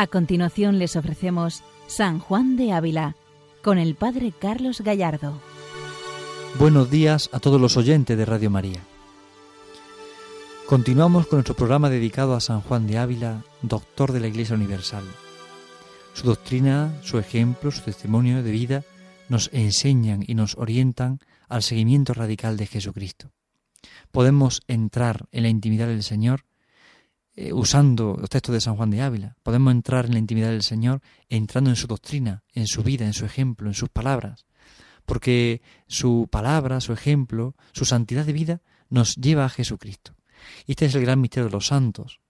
A continuación les ofrecemos San Juan de Ávila con el Padre Carlos Gallardo. Buenos días a todos los oyentes de Radio María. Continuamos con nuestro programa dedicado a San Juan de Ávila, doctor de la Iglesia Universal. Su doctrina, su ejemplo, su testimonio de vida nos enseñan y nos orientan al seguimiento radical de Jesucristo. Podemos entrar en la intimidad del Señor eh, usando los textos de San Juan de Ávila. Podemos entrar en la intimidad del Señor entrando en su doctrina, en su vida, en su ejemplo, en sus palabras. Porque su palabra, su ejemplo, su santidad de vida nos lleva a Jesucristo. Y este es el gran misterio de los santos.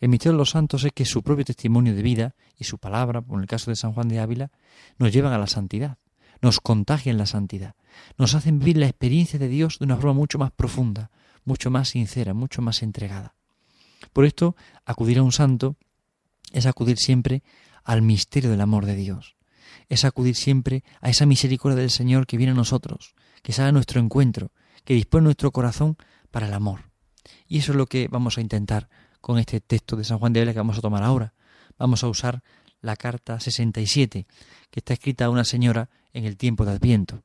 El misterio de los santos es que su propio testimonio de vida y su palabra, como en el caso de San Juan de Ávila, nos llevan a la santidad, nos contagian la santidad, nos hacen vivir la experiencia de Dios de una forma mucho más profunda, mucho más sincera, mucho más entregada. Por esto, acudir a un santo es acudir siempre al misterio del amor de Dios, es acudir siempre a esa misericordia del Señor que viene a nosotros, que sale a nuestro encuentro, que dispone nuestro corazón para el amor. Y eso es lo que vamos a intentar con este texto de San Juan de Ávila que vamos a tomar ahora. Vamos a usar la carta 67, que está escrita a una señora en el tiempo de Adviento.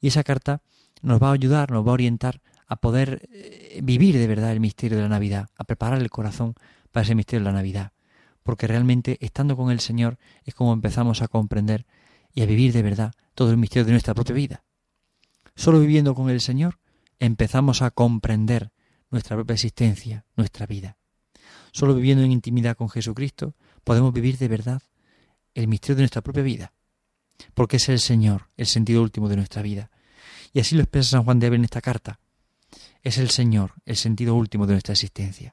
Y esa carta nos va a ayudar, nos va a orientar a poder eh, vivir de verdad el misterio de la Navidad, a preparar el corazón para ese misterio de la Navidad. Porque realmente estando con el Señor es como empezamos a comprender y a vivir de verdad todo el misterio de nuestra propia vida. Solo viviendo con el Señor empezamos a comprender nuestra propia existencia, nuestra vida. Solo viviendo en intimidad con Jesucristo podemos vivir de verdad el misterio de nuestra propia vida, porque es el Señor el sentido último de nuestra vida. Y así lo expresa San Juan de Ávila en esta carta es el Señor, el sentido último de nuestra existencia.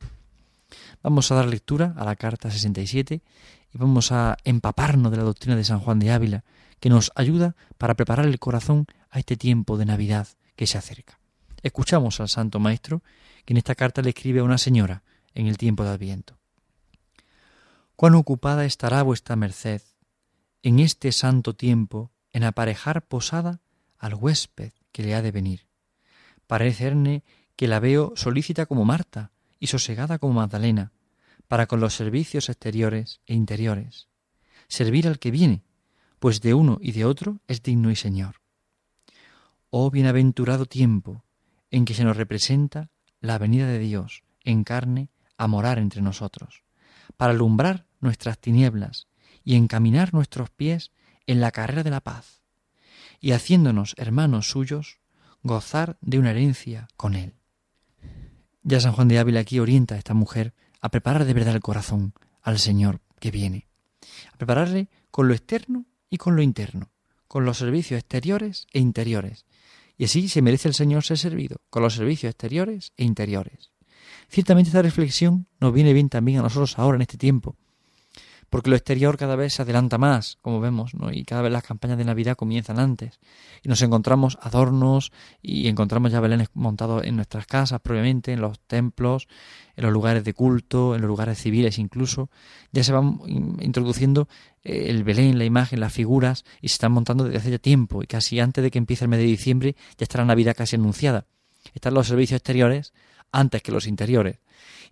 Vamos a dar lectura a la carta 67 y vamos a empaparnos de la doctrina de San Juan de Ávila, que nos ayuda para preparar el corazón a este tiempo de Navidad que se acerca. Escuchamos al Santo Maestro, que en esta carta le escribe a una señora en el tiempo de Adviento. Cuán ocupada estará vuestra merced en este santo tiempo en aparejar posada al huésped que le ha de venir Parecerne que la veo solícita como Marta y sosegada como Magdalena, para con los servicios exteriores e interiores. Servir al que viene, pues de uno y de otro es digno y Señor. Oh bienaventurado tiempo en que se nos representa la venida de Dios en carne a morar entre nosotros, para alumbrar nuestras tinieblas y encaminar nuestros pies en la carrera de la paz, y haciéndonos hermanos suyos, gozar de una herencia con Él. Ya San Juan de Ávila aquí orienta a esta mujer a preparar de verdad el corazón al Señor que viene, a prepararle con lo externo y con lo interno, con los servicios exteriores e interiores. Y así se merece el Señor ser servido, con los servicios exteriores e interiores. Ciertamente esta reflexión nos viene bien también a nosotros ahora en este tiempo, porque lo exterior cada vez se adelanta más, como vemos, ¿no? y cada vez las campañas de Navidad comienzan antes, y nos encontramos adornos y encontramos ya belenes montados en nuestras casas previamente, en los templos, en los lugares de culto, en los lugares civiles incluso, ya se van introduciendo eh, el Belén, la imagen, las figuras, y se están montando desde hace ya tiempo, y casi antes de que empiece el mes de diciembre ya está la Navidad casi anunciada. Están los servicios exteriores antes que los interiores.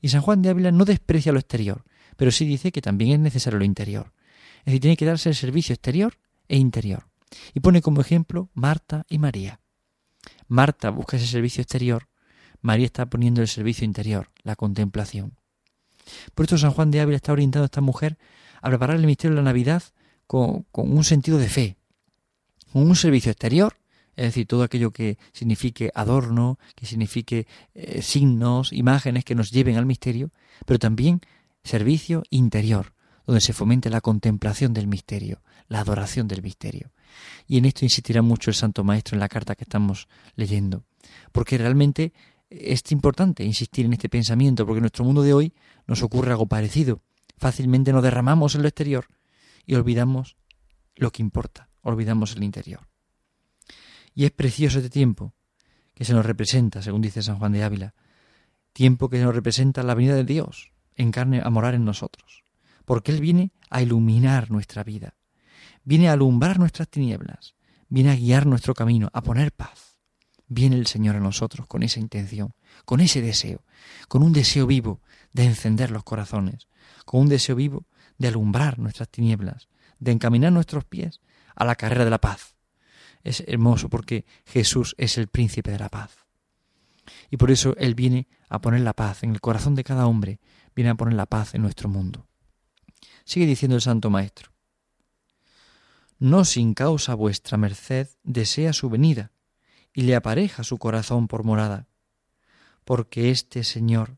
Y San Juan de Ávila no desprecia lo exterior, pero sí dice que también es necesario lo interior. Es decir, tiene que darse el servicio exterior e interior. Y pone como ejemplo Marta y María. Marta busca ese servicio exterior, María está poniendo el servicio interior, la contemplación. Por esto San Juan de Ávila está orientando a esta mujer a preparar el misterio de la Navidad con, un sentido de fe, con un servicio exterior, es decir, todo aquello que signifique adorno, que signifique eh, signos, imágenes que nos lleven al misterio, pero también servicio interior, donde se fomente la contemplación del misterio, la adoración del misterio. Y en esto insistirá mucho el Santo Maestro en la carta que estamos leyendo, porque realmente es importante insistir en este pensamiento, porque en nuestro mundo de hoy nos ocurre algo parecido. Fácilmente nos derramamos en lo exterior y olvidamos lo que importa, olvidamos el interior. Y es precioso este tiempo que se nos representa, según dice San Juan de Ávila, tiempo que nos representa la venida de Dios, en carne a morar en nosotros, porque Él viene a iluminar nuestra vida, viene a alumbrar nuestras tinieblas, viene a guiar nuestro camino, a poner paz. Viene el Señor a nosotros con esa intención, con ese deseo, con un deseo vivo de encender los corazones, con un deseo vivo de alumbrar nuestras tinieblas, de encaminar nuestros pies a la carrera de la paz. Es hermoso porque Jesús es el príncipe de la paz. Y por eso Él viene a poner la paz en el corazón de cada hombre, viene a poner la paz en nuestro mundo. Sigue diciendo el Santo Maestro. No sin causa vuestra merced desea su venida, y le apareja su corazón por morada, porque este Señor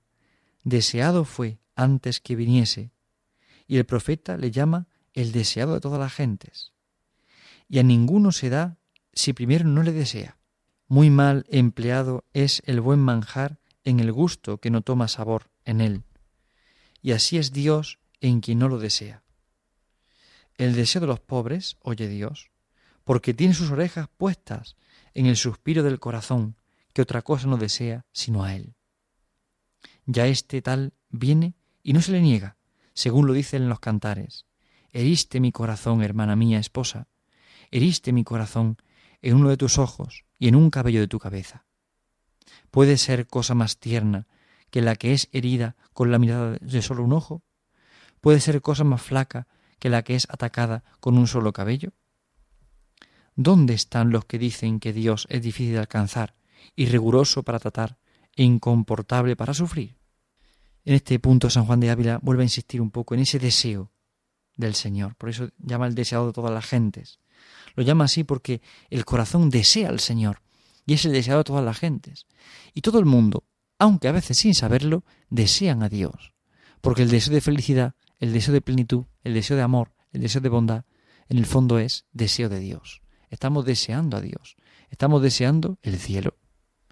deseado fue antes que viniese, y el profeta le llama el deseado de todas las gentes. Y a ninguno se da si primero no le desea. Muy mal empleado es el buen manjar en el gusto que no toma sabor en él. Y así es Dios en quien no lo desea. El deseo de los pobres, oye Dios, porque tiene sus orejas puestas en el suspiro del corazón, que otra cosa no desea sino a Él. Ya este tal viene y no se le niega, según lo dicen los cantares. Heriste mi corazón, hermana mía, esposa, heriste mi corazón en uno de tus ojos y en un cabello de tu cabeza. ¿Puede ser cosa más tierna que la que es herida con la mirada de solo un ojo? ¿Puede ser cosa más flaca que la que es atacada con un solo cabello? ¿Dónde están los que dicen que Dios es difícil de alcanzar y riguroso para tratar e incomportable para sufrir? En este punto San Juan de Ávila vuelve a insistir un poco en ese deseo del Señor. Por eso llama el deseado de todas las gentes. Lo llama así porque el corazón desea al Señor y es el deseado de todas las gentes. Y todo el mundo, aunque a veces sin saberlo, desean a Dios. Porque el deseo de felicidad, el deseo de plenitud, el deseo de amor, el deseo de bondad, en el fondo es deseo de Dios. Estamos deseando a Dios. Estamos deseando el cielo.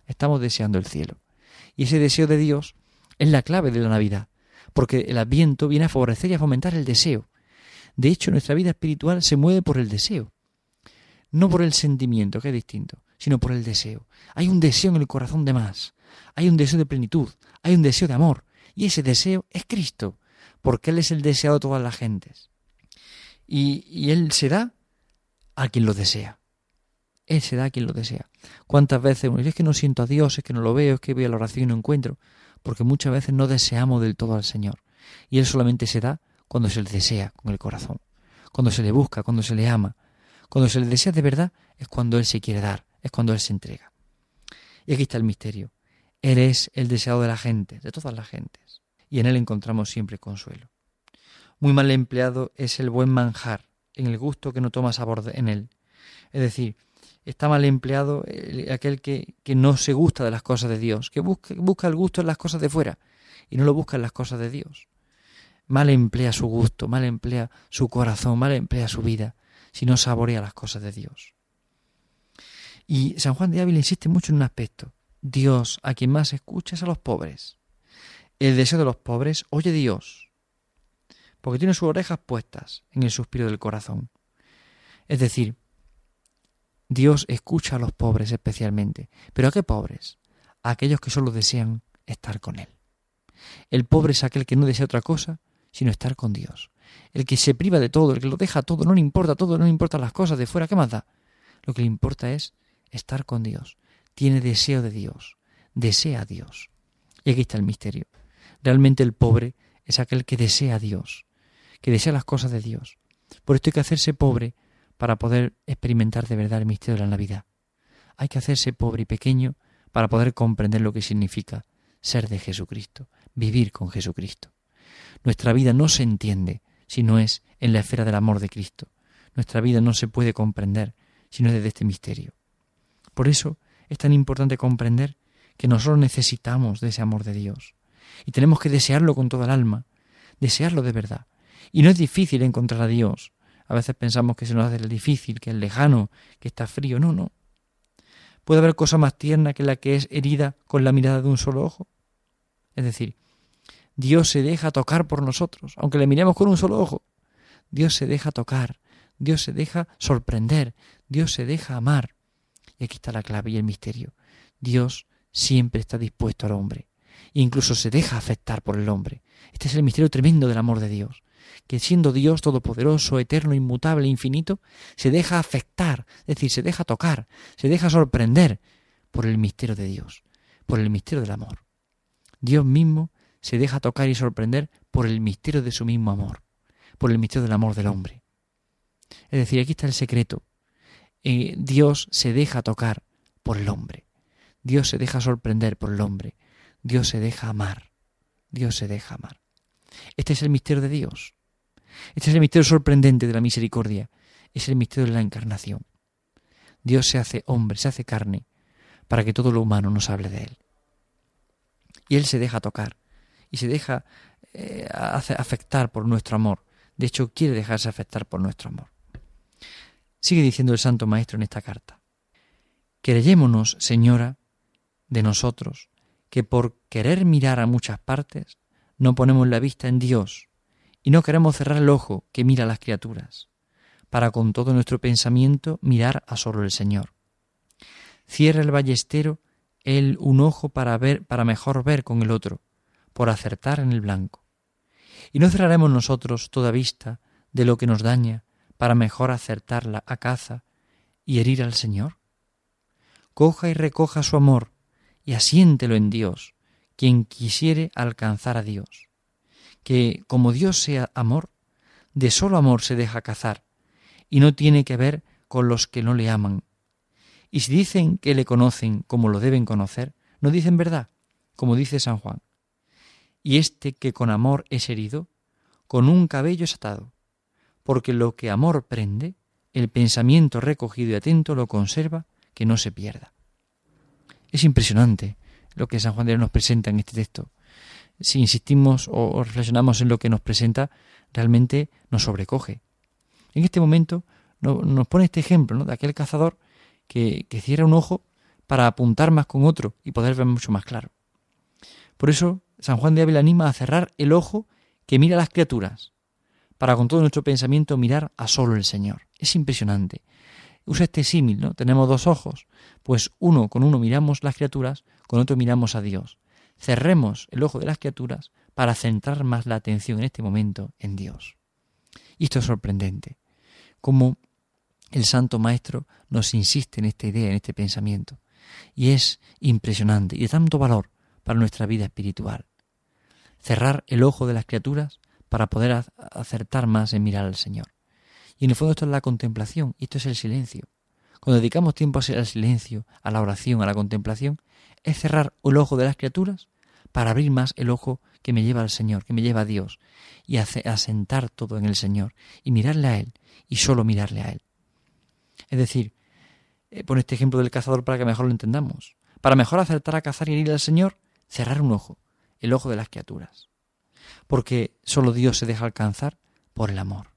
Estamos deseando el cielo. Y ese deseo de Dios es la clave de la Navidad, porque el Adviento viene a favorecer y a fomentar el deseo. De hecho, nuestra vida espiritual se mueve por el deseo, no por el sentimiento, que es distinto, sino por el deseo. Hay un deseo en el corazón de más, hay un deseo de plenitud, hay un deseo de amor, y ese deseo es Cristo, porque Él es el deseado de todas las gentes. Y, y Él se da a quien lo desea. Él se da a quien lo desea. ¿Cuántas veces uno dice es que no siento a Dios, es que no lo veo, es que voy a la oración y no encuentro? porque muchas veces no deseamos del todo al Señor. Y Él solamente se da cuando se le desea con el corazón, cuando se le busca, cuando se le ama. Cuando se le desea de verdad es cuando Él se quiere dar, es cuando Él se entrega. Y aquí está el misterio. Él es el deseado de la gente, de todas las gentes, y en Él encontramos siempre consuelo. Muy mal empleado es el buen manjar, en el gusto que no toma sabor en Él. Es decir, está mal empleado aquel que, que, no se gusta de las cosas de Dios, que busca, busca el gusto en las cosas de fuera y no lo busca en las cosas de Dios. Mal emplea su gusto, mal emplea su corazón, mal emplea su vida, si no saborea las cosas de Dios. Y San Juan de Ávila insiste mucho en un aspecto. Dios a quien más escucha es a los pobres. El deseo de los pobres oye Dios, porque tiene sus orejas puestas en el suspiro del corazón. Es decir, Dios escucha a los pobres especialmente. ¿Pero a qué pobres? A aquellos que solo desean estar con Él. El pobre es aquel que no desea otra cosa sino estar con Dios. El que se priva de todo, el que lo deja todo, no le importa todo, no le importan las cosas de fuera, ¿qué más da? Lo que le importa es estar con Dios. Tiene deseo de Dios, desea a Dios. Y aquí está el misterio. Realmente el pobre es aquel que desea a Dios, que desea las cosas de Dios. Por esto hay que hacerse pobre para poder experimentar de verdad el misterio de la Navidad. Hay que hacerse pobre y pequeño para poder comprender lo que significa ser de Jesucristo, vivir con Jesucristo. Nuestra vida no se entiende si no es en la esfera del amor de Cristo. Nuestra vida no se puede comprender si no es desde este misterio. Por eso es tan importante comprender que nosotros necesitamos de ese amor de Dios y tenemos que desearlo con toda el alma, desearlo de verdad. Y no es difícil encontrar a Dios, a veces pensamos que se nos hace difícil, que es lejano, que está frío. No, no. ¿Puede haber cosa más tierna que la que es herida con la mirada de un solo ojo? Es decir, Dios se deja tocar por nosotros, aunque le miremos con un solo ojo. Dios se deja tocar, Dios se deja sorprender, Dios se deja amar. Y aquí está la clave y el misterio. Dios siempre está dispuesto al hombre, e incluso se deja afectar por el hombre. Este es el misterio tremendo del amor de Dios que siendo Dios todopoderoso, eterno, inmutable, infinito, se deja afectar, es decir, se deja tocar, se deja sorprender por el misterio de Dios, por el misterio del amor. Dios mismo se deja tocar y sorprender por el misterio de su mismo amor, por el misterio del amor del hombre. Es decir, aquí está el secreto. Eh, Dios se deja tocar por el hombre. Dios se deja sorprender por el hombre. Dios se deja amar. Dios se deja amar. Este es el misterio de Dios. Este es el misterio sorprendente de la misericordia. Es el misterio de la encarnación. Dios se hace hombre, se hace carne, para que todo lo humano nos hable de Él. Y Él se deja tocar y se deja eh, afectar por nuestro amor. De hecho, quiere dejarse afectar por nuestro amor. Sigue diciendo el Santo Maestro en esta carta. Creyémonos, Señora, de nosotros, que por querer mirar a muchas partes, no ponemos la vista en Dios y no queremos cerrar el ojo que mira a las criaturas, para con todo nuestro pensamiento mirar a solo el Señor. Cierra el ballestero él un ojo para ver, para mejor ver con el otro, por acertar en el blanco. Y no cerraremos nosotros toda vista de lo que nos daña, para mejor acertarla a caza y herir al Señor. Coja y recoja su amor y asiéntelo en Dios, quien quisiere alcanzar a Dios. Que como Dios sea amor, de solo amor se deja cazar, y no tiene que ver con los que no le aman, y si dicen que le conocen como lo deben conocer, no dicen verdad, como dice San Juan. Y este que con amor es herido, con un cabello es atado, porque lo que amor prende, el pensamiento recogido y atento lo conserva, que no se pierda. Es impresionante lo que San Juan de Dios nos presenta en este texto. Si insistimos o reflexionamos en lo que nos presenta, realmente nos sobrecoge. En este momento nos pone este ejemplo ¿no? de aquel cazador que, cierra un ojo para apuntar más con otro y poder ver mucho más claro. Por eso San Juan de Ávila anima a cerrar el ojo que mira a las criaturas, para con todo nuestro pensamiento mirar a solo el Señor. Es impresionante. Usa este símil, ¿no? Tenemos dos ojos, pues uno con uno miramos las criaturas, con otro miramos a Dios. Cerremos el ojo de las criaturas para centrar más la atención en este momento en Dios. Y esto es sorprendente, como el Santo Maestro nos insiste en esta idea, en este pensamiento. Y es impresionante y de tanto valor para nuestra vida espiritual. Cerrar el ojo de las criaturas para poder acertar más en mirar al Señor. Y en el fondo esto es la contemplación, y esto es el silencio. Cuando dedicamos tiempo al silencio, a la oración, a la contemplación, es cerrar el ojo de las criaturas para abrir más el ojo que me lleva al Señor, que me lleva a Dios, y asentar todo en el Señor, y mirarle a Él, y solo mirarle a Él. Es decir, eh, pone este ejemplo del cazador para que mejor lo entendamos. Para mejor acertar a cazar y herir al Señor, cerrar un ojo, el ojo de las criaturas. Porque solo Dios se deja alcanzar por el amor.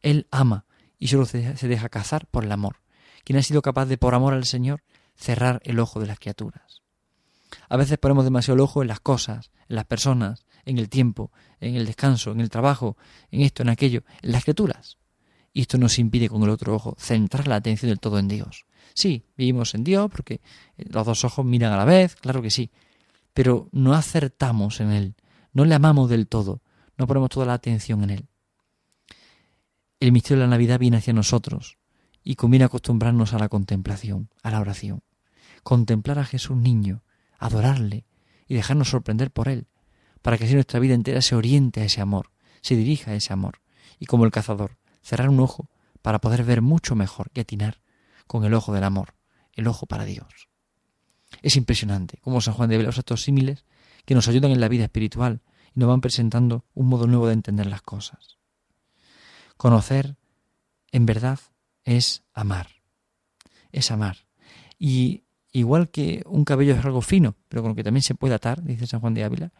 Él ama y solo se deja cazar por el amor. Quien ha sido capaz de, por amor al Señor, cerrar el ojo de las criaturas. A veces ponemos demasiado el ojo en las cosas, en las personas, en el tiempo, en el descanso, en el trabajo, en esto, en aquello, en las criaturas. Y esto nos impide con el otro ojo centrar la atención del todo en Dios. Sí, vivimos en Dios porque los dos ojos miran a la vez, claro que sí, pero no acertamos en Él, no le amamos del todo, no ponemos toda la atención en Él. El misterio de la Navidad viene hacia nosotros y conviene acostumbrarnos a la contemplación, a la oración. Contemplar a Jesús niño, adorarle y dejarnos sorprender por Él, para que así nuestra vida entera se oriente a ese amor, se dirija a ese amor, y como el cazador, cerrar un ojo para poder ver mucho mejor y atinar con el ojo del amor, el ojo para Dios. Es impresionante cómo San Juan de Ávila usa estos símiles que nos ayudan en la vida espiritual y nos van presentando un modo nuevo de entender las cosas. Conocer, en verdad, es amar. Es amar. Y igual que un cabello es algo fino, pero con lo que también se puede atar, dice San Juan de Ávila,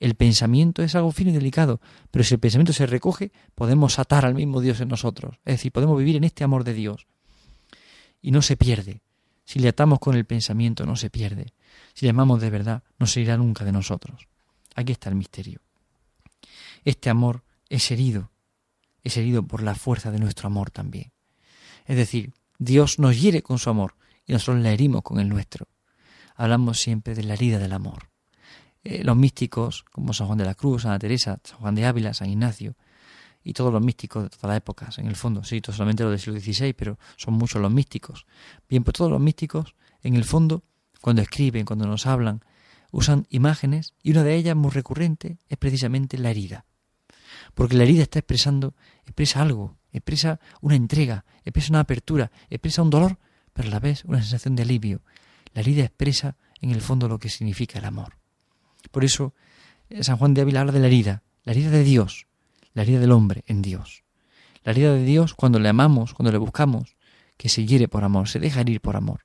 el pensamiento es algo fino y delicado, pero si el pensamiento se recoge, podemos atar al mismo Dios en nosotros. Es decir, podemos vivir en este amor de Dios. Y no se pierde. Si le atamos con el pensamiento, no se pierde. Si le amamos de verdad, no se irá nunca de nosotros. Aquí está el misterio. Este amor es herido, es herido por la fuerza de nuestro amor también. Es decir, Dios nos hiere con su amor y nosotros le herimos con el nuestro. Hablamos siempre de la herida del amor. Eh, los místicos, como San Juan de la Cruz, Santa Teresa, San Juan de Ávila, San Ignacio, y todos los místicos de todas las épocas, en el fondo, sí, solamente los del siglo XVI, pero son muchos los místicos. Bien, pues todos los místicos, en el fondo, cuando escriben, cuando nos hablan, usan imágenes, y una de ellas muy recurrente es precisamente la herida. Porque la herida está expresando, expresa algo, expresa una entrega, expresa una apertura, expresa un dolor, pero a la vez una sensación de alivio. La herida expresa en el fondo lo que significa el amor. Por eso eh, San Juan de Ávila habla de la herida, la herida de Dios, la herida del hombre en Dios. La herida de Dios cuando le amamos, cuando le buscamos, que se hiere por amor, se deja herir por amor.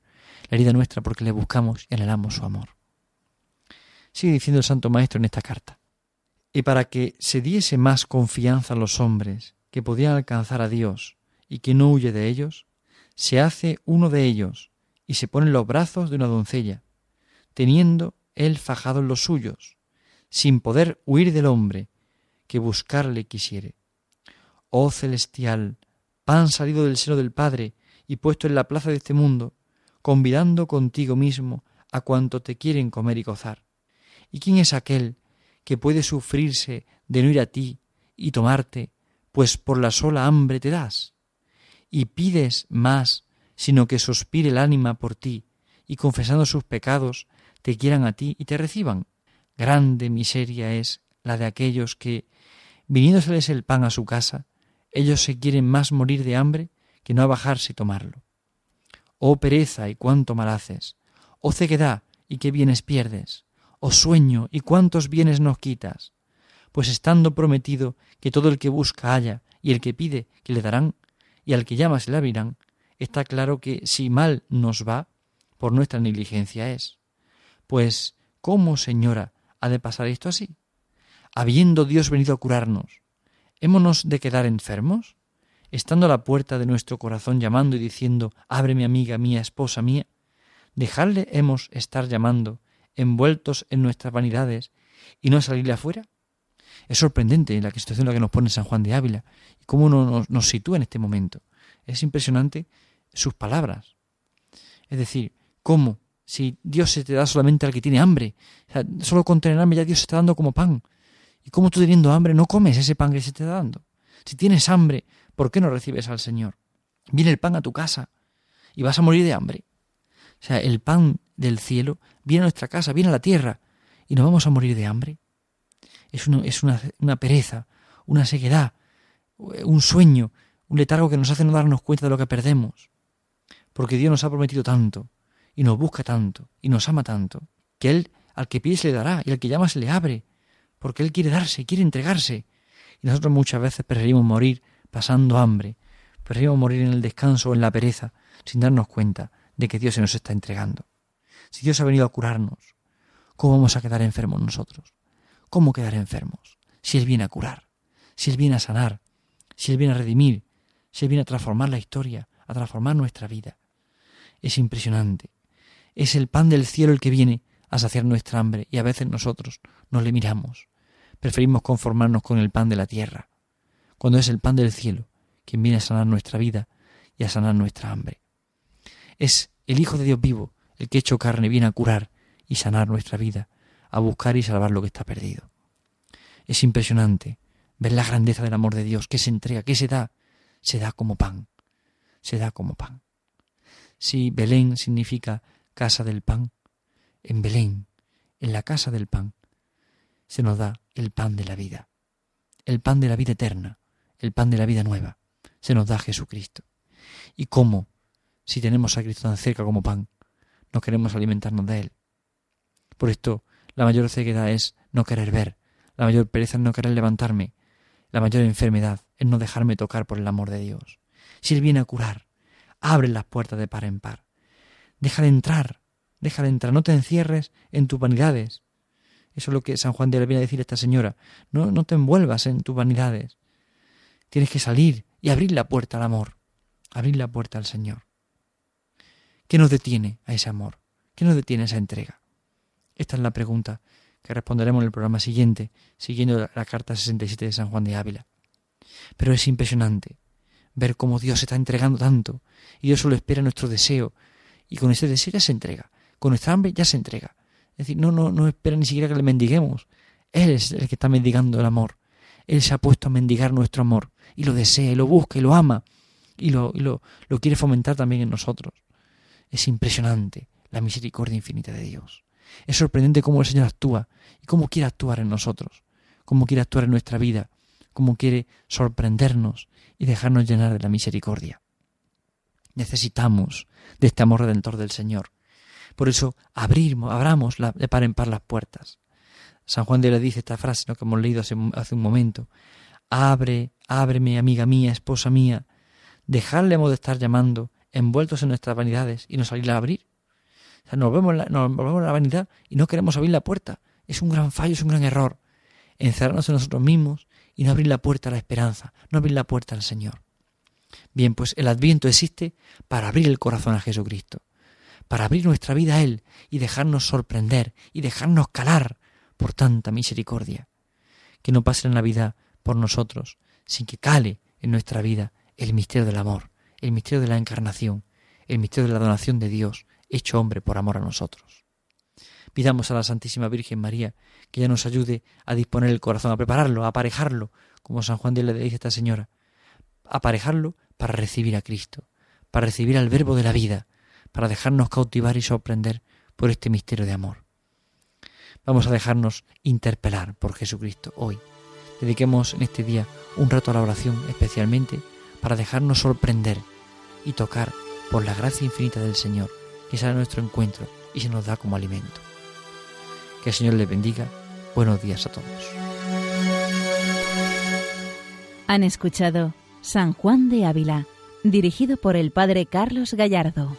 La herida nuestra porque le buscamos y anhelamos su amor. Sigue diciendo el Santo Maestro en esta carta. Y para que se diese más confianza a los hombres que podían alcanzar a Dios y que no huye de ellos, se hace uno de ellos y se pone en los brazos de una doncella, teniendo él fajado en los suyos, sin poder huir del hombre que buscarle quisiere. Oh celestial, pan salido del seno del Padre y puesto en la plaza de este mundo, convidando contigo mismo a cuanto te quieren comer y gozar. ¿Y quién es aquel que puede sufrirse de no ir a ti y tomarte, pues por la sola hambre te das? Y pides más, sino que suspire el ánima por ti, y confesando sus pecados, te quieran a ti y te reciban. Grande miseria es la de aquellos que, viniéndoseles el pan a su casa, ellos se quieren más morir de hambre que no a bajarse y tomarlo. Oh pereza y cuánto mal haces, oh ceguedad y qué bienes pierdes, oh sueño y cuántos bienes nos quitas, pues estando prometido que todo el que busca halla y el que pide que le darán y al que llama se le abrirán, está claro que si mal nos va, por nuestra negligencia es. Pues, ¿cómo, señora, ha de pasar esto así? Habiendo Dios venido a curarnos, ¿hémonos de quedar enfermos? Estando a la puerta de nuestro corazón llamando y diciendo, abre mi amiga mía, esposa mía, dejarle hemos estar llamando, envueltos en nuestras vanidades, y no salirle afuera? Es sorprendente la situación en la que nos pone San Juan de Ávila y cómo nos, nos sitúa en este momento. Es impresionante sus palabras. Es decir, cómo si Dios se te da solamente al que tiene hambre. solo con tener ya Dios se está dando como pan. ¿Y cómo tú teniendo hambre no comes ese pan que se te está dando? Si tienes hambre, ¿por qué no recibes al Señor? Viene el pan a tu casa y vas a morir de hambre. O sea, el pan del cielo viene a nuestra casa, viene a la tierra y nos vamos a morir de hambre. Es, una pereza, una sequedad, un sueño, un letargo que nos hace no darnos cuenta de lo que perdemos. Porque Dios nos ha prometido tanto y nos busca tanto y nos ama tanto, que Él al que pide se le dará y al que llama se le abre, porque Él quiere darse, quiere entregarse. Y nosotros muchas veces preferimos morir pasando hambre, preferimos morir en el descanso o en la pereza, sin darnos cuenta de que Dios se nos está entregando. Si Dios ha venido a curarnos, ¿cómo vamos a quedar enfermos nosotros? ¿Cómo quedar enfermos? Si Él viene a curar, si Él viene a sanar, si Él viene a redimir, si Él viene a transformar la historia, a transformar nuestra vida. Es impresionante es el pan del cielo el que viene a saciar nuestra hambre y a veces nosotros no le miramos. Preferimos conformarnos con el pan de la tierra, cuando es el pan del cielo quien viene a sanar nuestra vida y a sanar nuestra hambre. Es el Hijo de Dios vivo el que hecho carne viene a curar y sanar nuestra vida, a buscar y salvar lo que está perdido. Es impresionante ver la grandeza del amor de Dios, que se entrega, que se da, se da como pan, se da como pan. Si Belén significa casa del pan, en Belén, en la casa del pan, se nos da el pan de la vida, el pan de la vida eterna, el pan de la vida nueva, se nos da Jesucristo. ¿Y cómo, si tenemos a Cristo tan cerca como pan, no queremos alimentarnos de Él? Por esto, la mayor ceguedad es no querer ver, la mayor pereza es no querer levantarme, la mayor enfermedad es no dejarme tocar por el amor de Dios. Si Él viene a curar, abre las puertas de par en par. Deja de entrar, deja de entrar, no te encierres en tus vanidades. Eso es lo que San Juan de la viene a decir a esta señora. No, no te envuelvas en tus vanidades. Tienes que salir y abrir la puerta al amor, abrir la puerta al Señor. ¿Qué nos detiene a ese amor? ¿Qué nos detiene a esa entrega? Esta es la pregunta que responderemos en el programa siguiente, siguiendo la carta 67 de San Juan de Ávila. Pero es impresionante ver cómo Dios se está entregando tanto y Dios solo espera nuestro deseo, y con ese deseo ya se entrega, con nuestra hambre ya se entrega. Es decir, no, no, no espera ni siquiera que le mendiguemos. Él es el que está mendigando el amor. Él se ha puesto a mendigar nuestro amor y lo desea y lo busca y lo ama y lo, y lo, lo quiere fomentar también en nosotros. Es impresionante la misericordia infinita de Dios. Es sorprendente cómo el Señor actúa y cómo quiere actuar en nosotros, cómo quiere actuar en nuestra vida, cómo quiere sorprendernos y dejarnos llenar de la misericordia. Necesitamos de este amor redentor del Señor. Por eso abrimos, abramos la, de par en par las puertas. San Juan de le dice esta frase ¿no? que hemos leído hace, un momento. Abre, ábreme, amiga mía, esposa mía. Dejadle hemos de estar llamando, envueltos en nuestras vanidades y no salir a abrir. O sea, nos volvemos, la, nos volvemos la vanidad y no queremos abrir la puerta. Es un gran fallo, es un gran error. Encerrarnos en nosotros mismos y no abrir la puerta a la esperanza, no abrir la puerta al Señor. Bien, pues el adviento existe para abrir el corazón a Jesucristo, para abrir nuestra vida a Él y dejarnos sorprender y dejarnos calar por tanta misericordia. Que no pase la Navidad por nosotros sin que cale en nuestra vida el misterio del amor, el misterio de la encarnación, el misterio de la donación de Dios, hecho hombre por amor a nosotros. Pidamos a la Santísima Virgen María que ella nos ayude a disponer el corazón, a prepararlo, a aparejarlo, como San Juan de le dice a esta señora, aparejarlo para recibir a Cristo, para recibir al Verbo de la vida, para dejarnos cautivar y sorprender por este misterio de amor. Vamos a dejarnos interpelar por Jesucristo hoy. Dediquemos en este día un rato a la oración especialmente para dejarnos sorprender y tocar por la gracia infinita del Señor que sale a nuestro encuentro y se nos da como alimento. Que el Señor les bendiga. Buenos días a todos. Han escuchado San Juan de Ávila, dirigido por el Padre Carlos Gallardo.